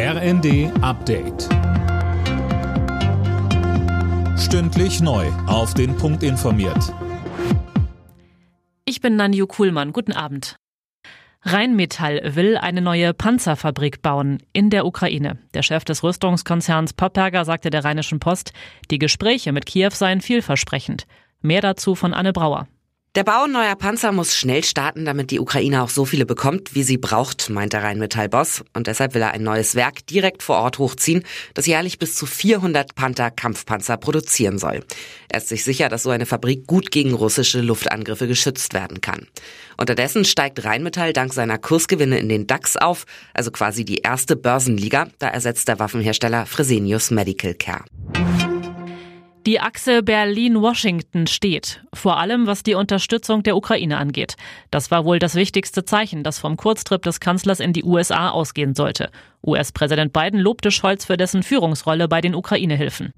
RND Update. Stündlich neu. Auf den Punkt informiert. Ich bin Nanju Kuhlmann. Guten Abend. Rheinmetall will eine neue Panzerfabrik bauen in der Ukraine. Der Chef des Rüstungskonzerns Popperger sagte der Rheinischen Post, die Gespräche mit Kiew seien vielversprechend. Mehr dazu von Anne Brauer. Der Bau neuer Panzer muss schnell starten, damit die Ukraine auch so viele bekommt, wie sie braucht, meint der Rheinmetall-Boss. Und deshalb will er ein neues Werk direkt vor Ort hochziehen, das jährlich bis zu 400 Panther-Kampfpanzer produzieren soll. Er ist sich sicher, dass so eine Fabrik gut gegen russische Luftangriffe geschützt werden kann. Unterdessen steigt Rheinmetall dank seiner Kursgewinne in den DAX auf, also quasi die erste Börsenliga. Da ersetzt der Waffenhersteller Fresenius Medical Care. Die Achse Berlin-Washington steht, vor allem was die Unterstützung der Ukraine angeht. Das war wohl das wichtigste Zeichen, das vom Kurztrip des Kanzlers in die USA ausgehen sollte. US-Präsident Biden lobte Scholz für dessen Führungsrolle bei den Ukraine-Hilfen.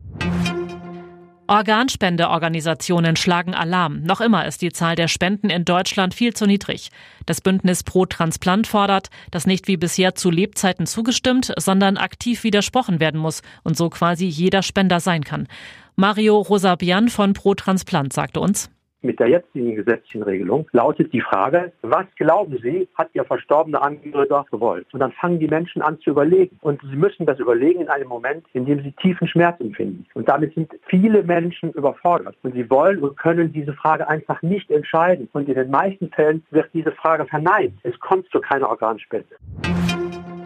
Organspendeorganisationen schlagen Alarm. Noch immer ist die Zahl der Spenden in Deutschland viel zu niedrig. Das Bündnis Pro Transplant fordert, dass nicht wie bisher zu Lebzeiten zugestimmt, sondern aktiv widersprochen werden muss und so quasi jeder Spender sein kann. Mario Rosabian von Pro Transplant sagte uns, mit der jetzigen gesetzlichen Regelung lautet die Frage, was glauben Sie, hat Ihr verstorbener Angehöriger gewollt? Und dann fangen die Menschen an zu überlegen. Und sie müssen das überlegen in einem Moment, in dem sie tiefen Schmerz empfinden. Und damit sind viele Menschen überfordert. Und sie wollen und können diese Frage einfach nicht entscheiden. Und in den meisten Fällen wird diese Frage verneint. Es kommt zu keiner Organspende.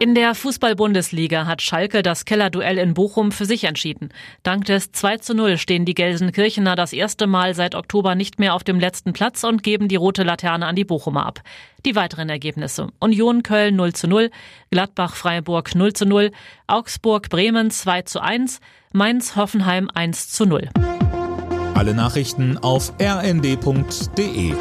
In der Fußball-Bundesliga hat Schalke das Kellerduell in Bochum für sich entschieden. Dank des 2 zu 0 stehen die Gelsenkirchener das erste Mal seit Oktober nicht mehr auf dem letzten Platz und geben die rote Laterne an die Bochumer ab. Die weiteren Ergebnisse. Union Köln 0 zu 0, Gladbach Freiburg 0 zu 0, Augsburg Bremen 2 zu 1, Mainz Hoffenheim 1 zu 0. Alle Nachrichten auf rnd.de